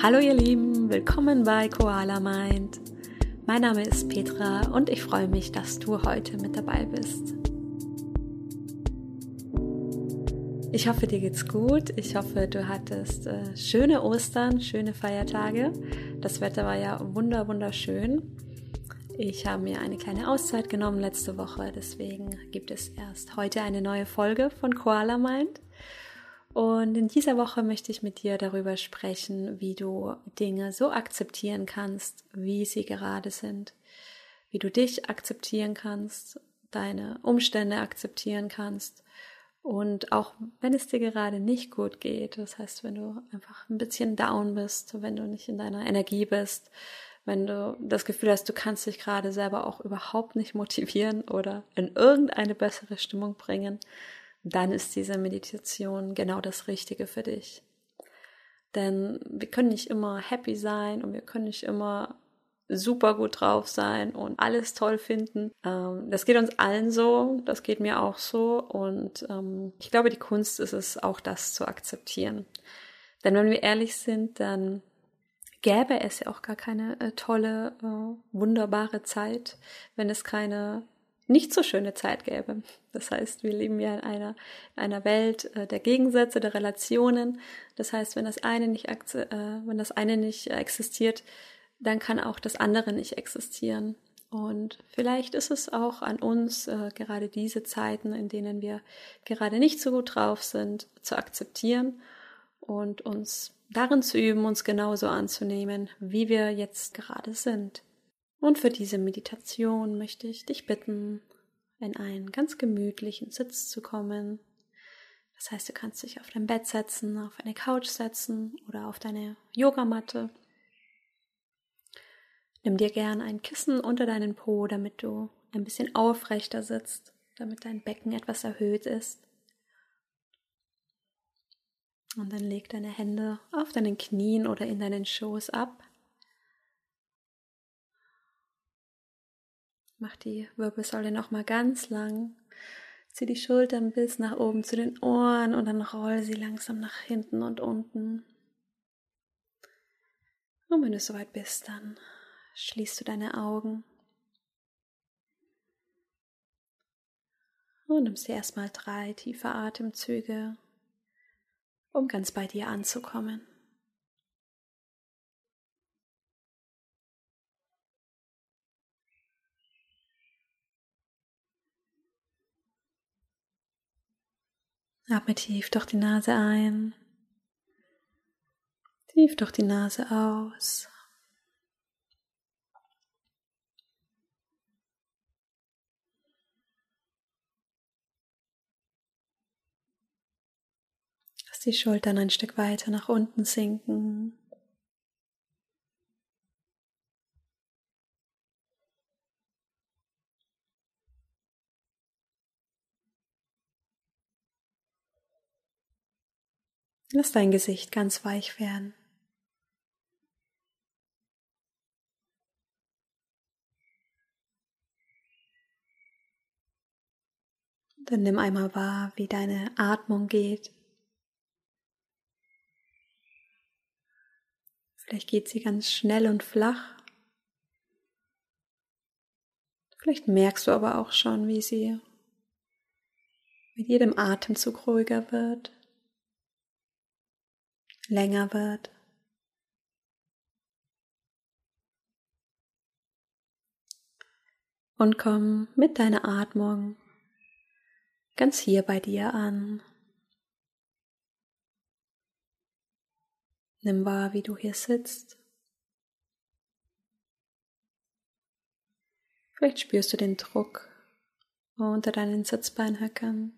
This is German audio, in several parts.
Hallo ihr Lieben, willkommen bei Koala Mind. Mein Name ist Petra und ich freue mich, dass du heute mit dabei bist. Ich hoffe, dir geht's gut. Ich hoffe, du hattest äh, schöne Ostern, schöne Feiertage. Das Wetter war ja wunder wunderschön. Ich habe mir eine kleine Auszeit genommen letzte Woche, deswegen gibt es erst heute eine neue Folge von Koala Mind. Und in dieser Woche möchte ich mit dir darüber sprechen, wie du Dinge so akzeptieren kannst, wie sie gerade sind, wie du dich akzeptieren kannst, deine Umstände akzeptieren kannst. Und auch wenn es dir gerade nicht gut geht, das heißt, wenn du einfach ein bisschen down bist, wenn du nicht in deiner Energie bist, wenn du das Gefühl hast, du kannst dich gerade selber auch überhaupt nicht motivieren oder in irgendeine bessere Stimmung bringen, dann ist diese Meditation genau das Richtige für dich. Denn wir können nicht immer happy sein und wir können nicht immer super gut drauf sein und alles toll finden. Ähm, das geht uns allen so, das geht mir auch so und ähm, ich glaube, die Kunst ist es, auch das zu akzeptieren. Denn wenn wir ehrlich sind, dann gäbe es ja auch gar keine äh, tolle, äh, wunderbare Zeit, wenn es keine nicht so schöne Zeit gäbe. Das heißt, wir leben ja in einer, in einer Welt äh, der Gegensätze, der Relationen. Das heißt, wenn das eine nicht, äh, wenn das eine nicht existiert, dann kann auch das andere nicht existieren. Und vielleicht ist es auch an uns, äh, gerade diese Zeiten, in denen wir gerade nicht so gut drauf sind, zu akzeptieren und uns darin zu üben, uns genauso anzunehmen, wie wir jetzt gerade sind. Und für diese Meditation möchte ich dich bitten, in einen ganz gemütlichen Sitz zu kommen. Das heißt, du kannst dich auf dein Bett setzen, auf eine Couch setzen oder auf deine Yogamatte. Nimm dir gern ein Kissen unter deinen Po, damit du ein bisschen aufrechter sitzt, damit dein Becken etwas erhöht ist. Und dann leg deine Hände auf deinen Knien oder in deinen Schoß ab. Mach die Wirbelsäule nochmal ganz lang. Zieh die Schultern bis nach oben zu den Ohren und dann roll sie langsam nach hinten und unten. Und wenn du soweit bist, dann schließt du deine Augen. Und nimmst dir erstmal drei tiefe Atemzüge, um ganz bei dir anzukommen. Atme tief durch die Nase ein, tief durch die Nase aus. Lass die Schultern ein Stück weiter nach unten sinken. Lass dein Gesicht ganz weich werden. Dann nimm einmal wahr, wie deine Atmung geht. Vielleicht geht sie ganz schnell und flach. Vielleicht merkst du aber auch schon, wie sie mit jedem Atemzug ruhiger wird länger wird. Und komm mit deiner Atmung ganz hier bei dir an. Nimm wahr, wie du hier sitzt. Vielleicht spürst du den Druck unter deinen Sitzbeinhöckern.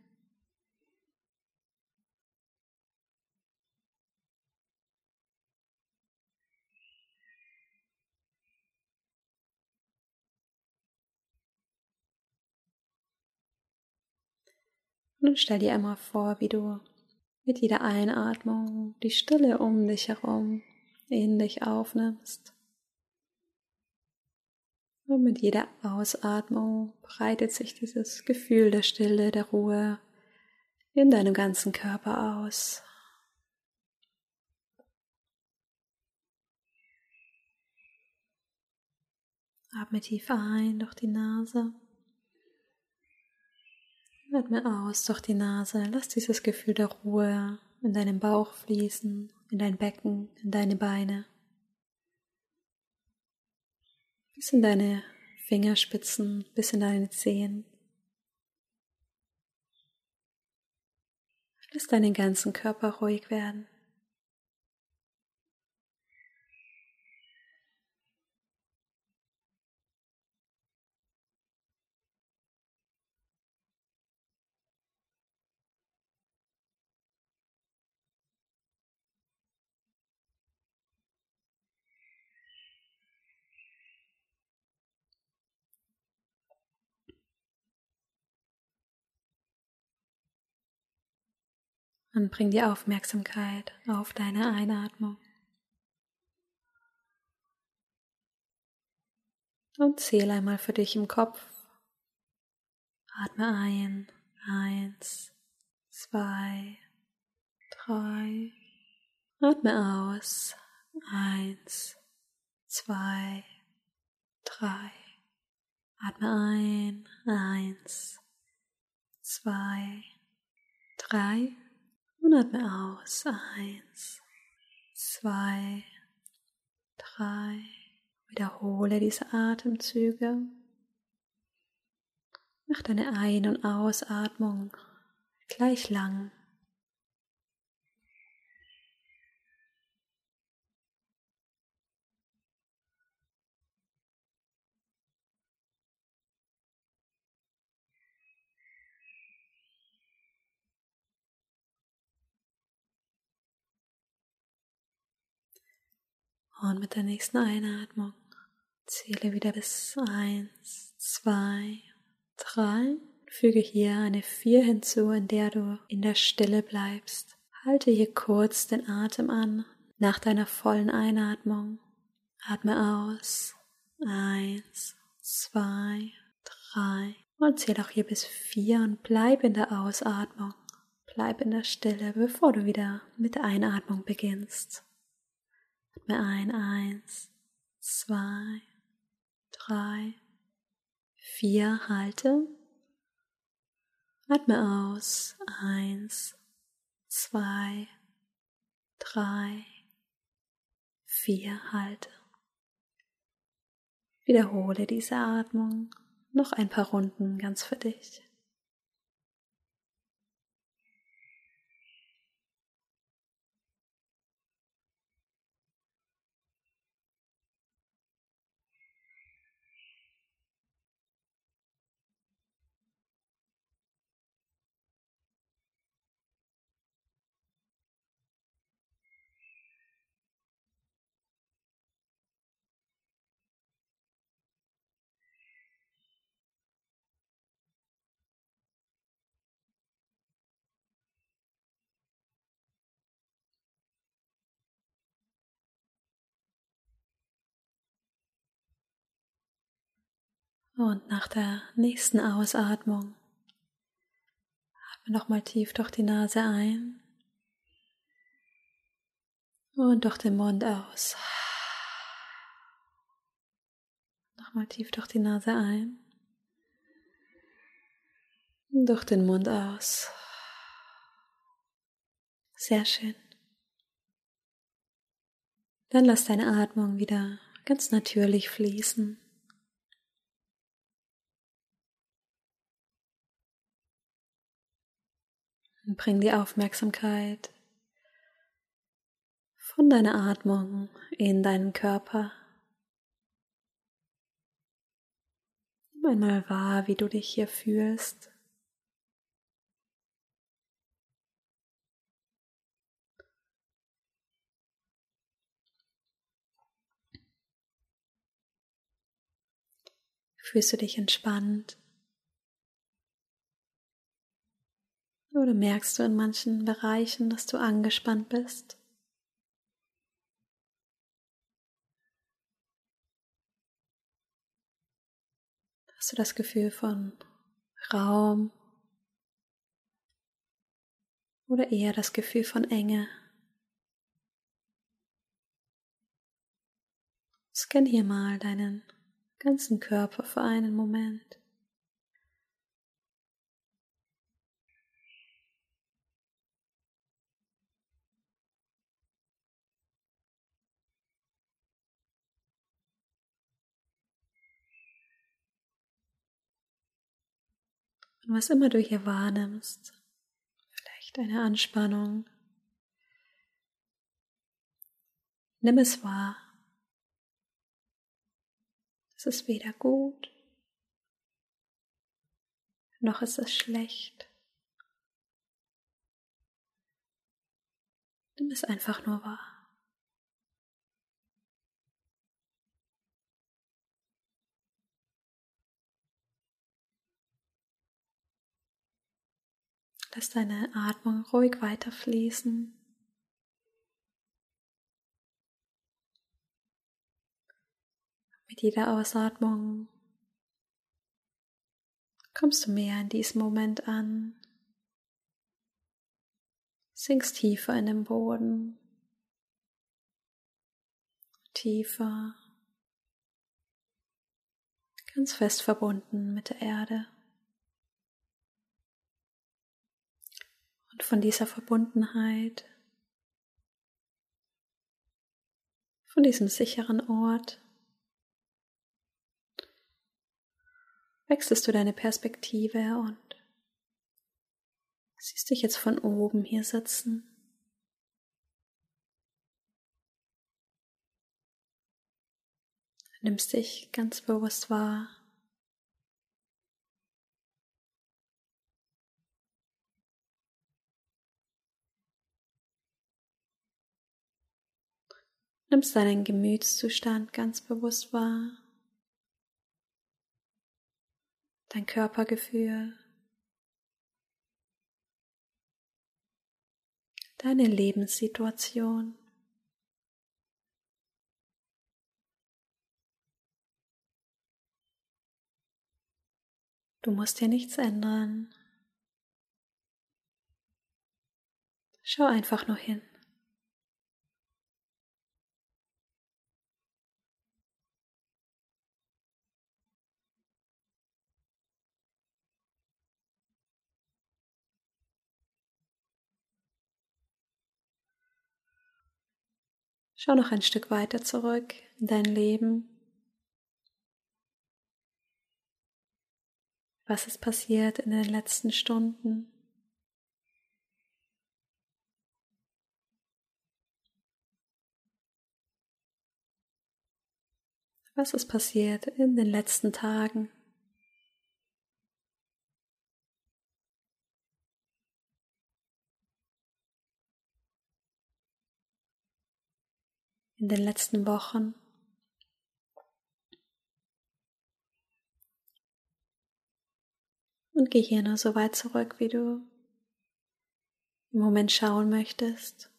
Und stell dir einmal vor, wie du mit jeder Einatmung die Stille um dich herum in dich aufnimmst. Und mit jeder Ausatmung breitet sich dieses Gefühl der Stille, der Ruhe in deinem ganzen Körper aus. Atme tief ein durch die Nase Atme aus durch die Nase. Lass dieses Gefühl der Ruhe in deinem Bauch fließen, in dein Becken, in deine Beine. Bis in deine Fingerspitzen, bis in deine Zehen. Lass deinen ganzen Körper ruhig werden. Und bring die Aufmerksamkeit auf deine Einatmung. Und zähle einmal für dich im Kopf. Atme ein. Eins, zwei, drei. Atme aus. Eins, zwei, drei. Atme ein. Eins, zwei, drei. Und atme aus. Eins, zwei, drei. Wiederhole diese Atemzüge. Mach deine Ein- und Ausatmung gleich lang. Und mit der nächsten Einatmung zähle wieder bis eins, zwei, drei. Füge hier eine vier hinzu, in der du in der Stille bleibst. Halte hier kurz den Atem an. Nach deiner vollen Einatmung atme aus. Eins, zwei, drei. Und zähle auch hier bis vier und bleib in der Ausatmung. Bleib in der Stille, bevor du wieder mit der Einatmung beginnst. Atme ein, eins, zwei, drei, vier, halte. Atme aus, eins, zwei, drei, vier, halte. Wiederhole diese Atmung noch ein paar Runden ganz für dich. Und nach der nächsten Ausatmung atme nochmal tief durch die Nase ein und durch den Mund aus. Nochmal tief durch die Nase ein und durch den Mund aus. Sehr schön. Dann lass deine Atmung wieder ganz natürlich fließen. Und bring die Aufmerksamkeit von deiner Atmung in deinen Körper. Nimm einmal wahr, wie du dich hier fühlst. Fühlst du dich entspannt? Oder merkst du in manchen Bereichen, dass du angespannt bist? Hast du das Gefühl von Raum oder eher das Gefühl von Enge? Scan hier mal deinen ganzen Körper für einen Moment. Und was immer du hier wahrnimmst, vielleicht eine Anspannung, nimm es wahr. Es ist weder gut, noch ist es schlecht. Nimm es einfach nur wahr. Lass deine Atmung ruhig weiterfließen. Mit jeder Ausatmung kommst du mehr in diesem Moment an, sinkst tiefer in den Boden, tiefer, ganz fest verbunden mit der Erde. Von dieser Verbundenheit, von diesem sicheren Ort, wechselst du deine Perspektive und siehst dich jetzt von oben hier sitzen. Nimmst dich ganz bewusst wahr. Nimmst deinen Gemütszustand ganz bewusst wahr, dein Körpergefühl, deine Lebenssituation. Du musst hier nichts ändern. Schau einfach nur hin. Schau noch ein Stück weiter zurück in dein Leben. Was ist passiert in den letzten Stunden? Was ist passiert in den letzten Tagen? In den letzten Wochen. Und geh hier nur so weit zurück, wie du im Moment schauen möchtest.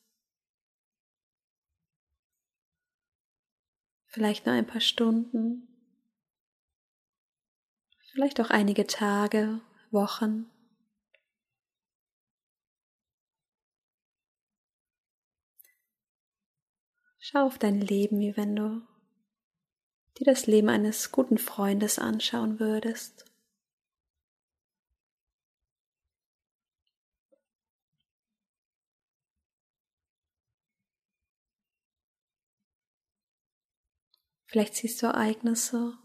Vielleicht nur ein paar Stunden, vielleicht auch einige Tage, Wochen. Schau auf dein Leben, wie wenn du dir das Leben eines guten Freundes anschauen würdest. Vielleicht siehst du Ereignisse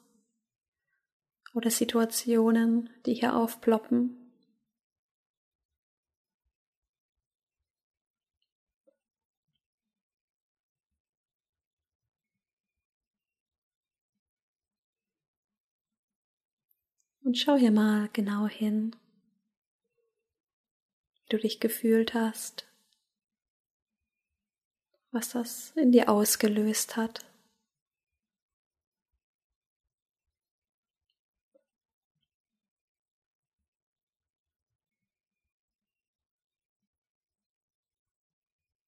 oder Situationen, die hier aufploppen Und schau hier mal genau hin, wie du dich gefühlt hast, was das in dir ausgelöst hat.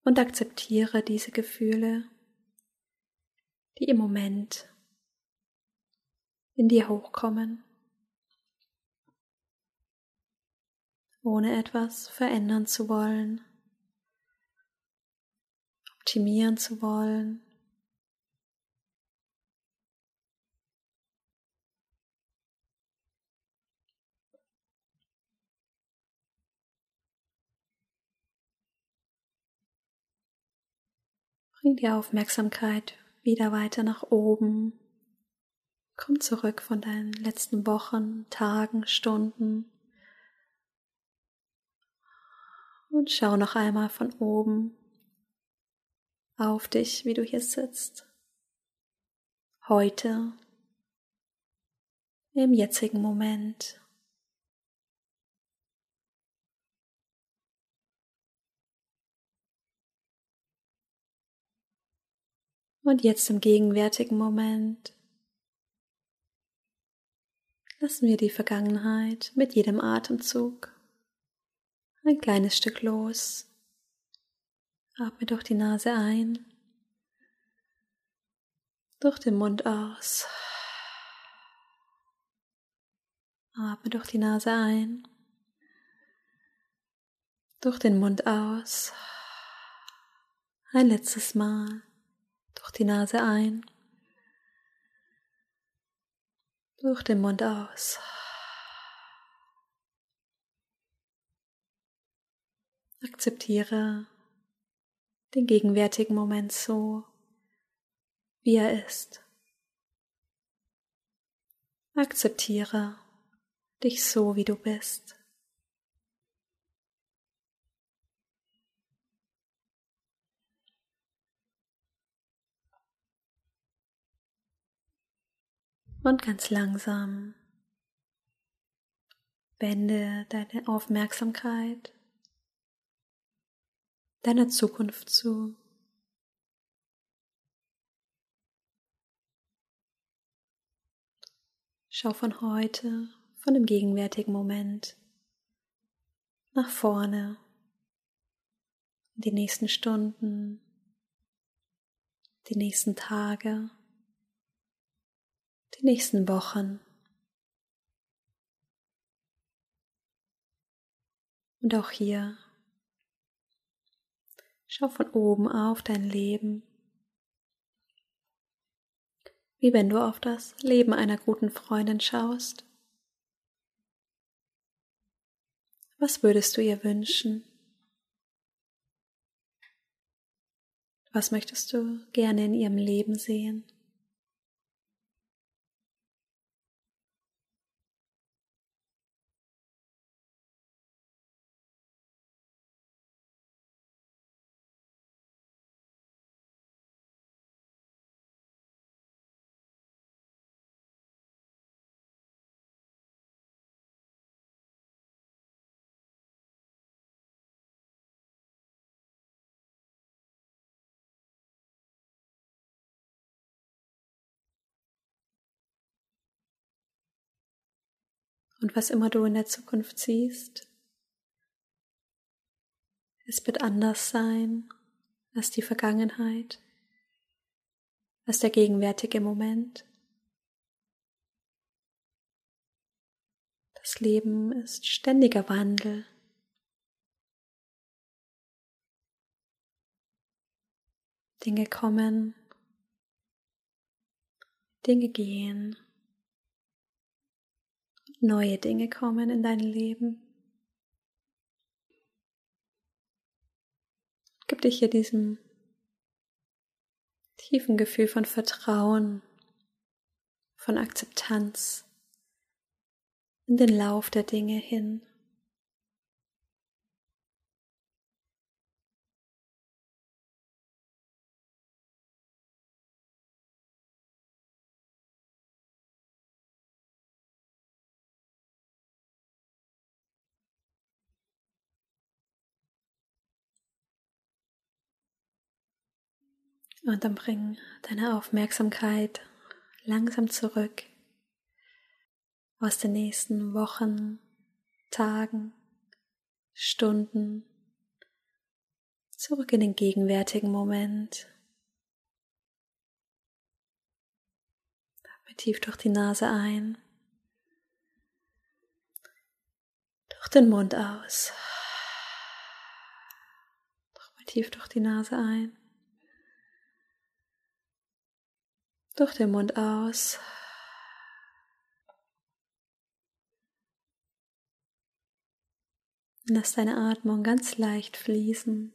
Und akzeptiere diese Gefühle, die im Moment in dir hochkommen. ohne etwas verändern zu wollen, optimieren zu wollen. Bring die Aufmerksamkeit wieder weiter nach oben. Komm zurück von deinen letzten Wochen, Tagen, Stunden. Und schau noch einmal von oben auf dich, wie du hier sitzt. Heute, im jetzigen Moment. Und jetzt im gegenwärtigen Moment lassen wir die Vergangenheit mit jedem Atemzug ein kleines Stück los. Atme durch die Nase ein, durch den Mund aus. Atme durch die Nase ein, durch den Mund aus. Ein letztes Mal durch die Nase ein, durch den Mund aus. Akzeptiere den gegenwärtigen Moment so, wie er ist. Akzeptiere dich so, wie du bist. Und ganz langsam wende deine Aufmerksamkeit deiner Zukunft zu. Schau von heute, von dem gegenwärtigen Moment nach vorne, die nächsten Stunden, die nächsten Tage, die nächsten Wochen. Und auch hier schau von oben auf dein Leben, wie wenn du auf das Leben einer guten Freundin schaust. Was würdest du ihr wünschen? Was möchtest du gerne in ihrem Leben sehen? Und was immer du in der Zukunft siehst, es wird anders sein als die Vergangenheit, als der gegenwärtige Moment. Das Leben ist ständiger Wandel. Dinge kommen, Dinge gehen neue Dinge kommen in dein Leben. Gib dich hier diesem tiefen Gefühl von Vertrauen, von Akzeptanz in den Lauf der Dinge hin. Und dann bring deine Aufmerksamkeit langsam zurück aus den nächsten Wochen, Tagen, Stunden, zurück in den gegenwärtigen Moment. Atme tief durch die Nase ein, durch den Mund aus. Nochmal tief durch die Nase ein. durch den Mund aus. Lass deine Atmung ganz leicht fließen.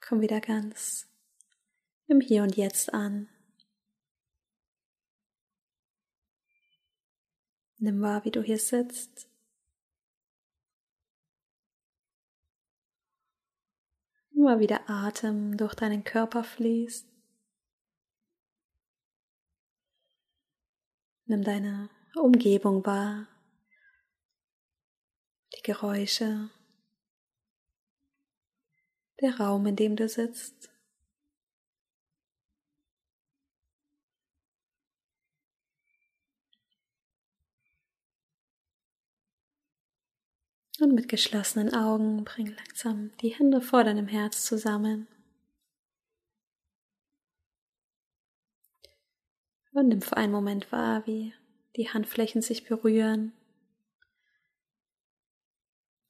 Komm wieder ganz im Hier und Jetzt an. Nimm wahr, wie du hier sitzt. Immer wieder Atem durch deinen Körper fließt. Nimm deine Umgebung wahr, die Geräusche, der Raum, in dem du sitzt. Und mit geschlossenen Augen bring langsam die Hände vor deinem Herz zusammen. Und nimm für einen Moment wahr, wie die Handflächen sich berühren,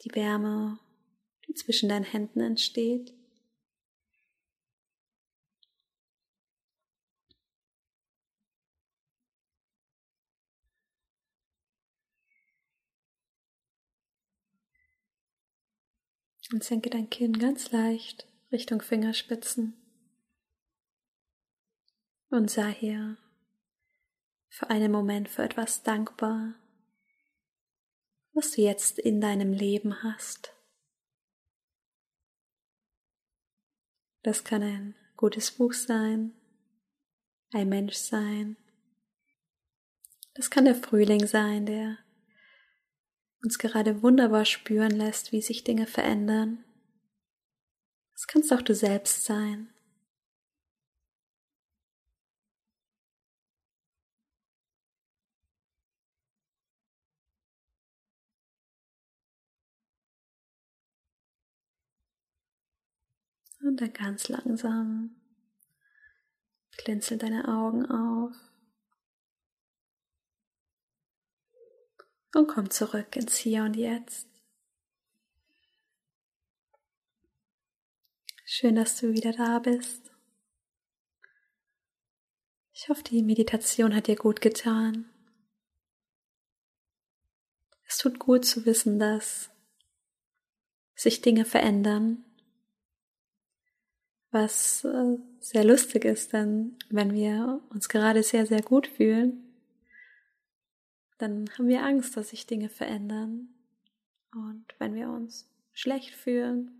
die Wärme, die zwischen deinen Händen entsteht. Und senke dein Kinn ganz leicht Richtung Fingerspitzen. Und sei hier für einen Moment für etwas dankbar, was du jetzt in deinem Leben hast. Das kann ein gutes Buch sein, ein Mensch sein. Das kann der Frühling sein, der uns gerade wunderbar spüren lässt, wie sich Dinge verändern. Das kannst auch du selbst sein. Und dann ganz langsam blinzel deine Augen auf. Und komm zurück ins Hier und Jetzt. Schön, dass du wieder da bist. Ich hoffe, die Meditation hat dir gut getan. Es tut gut zu wissen, dass sich Dinge verändern, was äh, sehr lustig ist, denn wenn wir uns gerade sehr, sehr gut fühlen, dann haben wir Angst, dass sich Dinge verändern. Und wenn wir uns schlecht fühlen,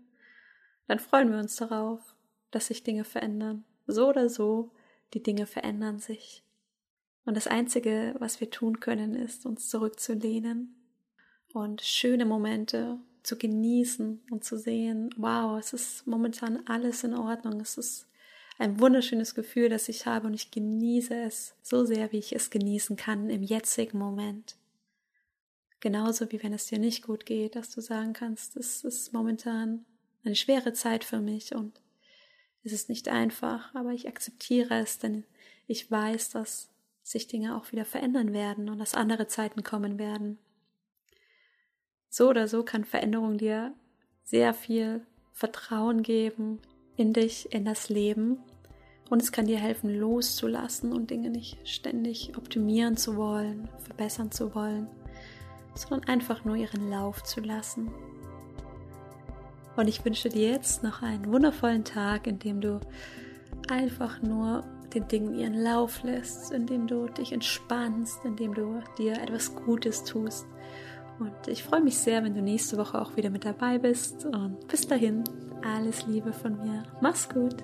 dann freuen wir uns darauf, dass sich Dinge verändern. So oder so, die Dinge verändern sich. Und das Einzige, was wir tun können, ist, uns zurückzulehnen und schöne Momente zu genießen und zu sehen, wow, es ist momentan alles in Ordnung, es ist ein wunderschönes Gefühl, das ich habe und ich genieße es so sehr, wie ich es genießen kann im jetzigen Moment. Genauso wie wenn es dir nicht gut geht, dass du sagen kannst, es ist momentan eine schwere Zeit für mich und es ist nicht einfach, aber ich akzeptiere es, denn ich weiß, dass sich Dinge auch wieder verändern werden und dass andere Zeiten kommen werden. So oder so kann Veränderung dir sehr viel Vertrauen geben in dich, in das Leben und es kann dir helfen, loszulassen und Dinge nicht ständig optimieren zu wollen, verbessern zu wollen, sondern einfach nur ihren Lauf zu lassen. Und ich wünsche dir jetzt noch einen wundervollen Tag, in dem du einfach nur den Dingen ihren Lauf lässt, in dem du dich entspannst, in dem du dir etwas Gutes tust. Und ich freue mich sehr, wenn du nächste Woche auch wieder mit dabei bist. Und bis dahin, alles Liebe von mir. Mach's gut.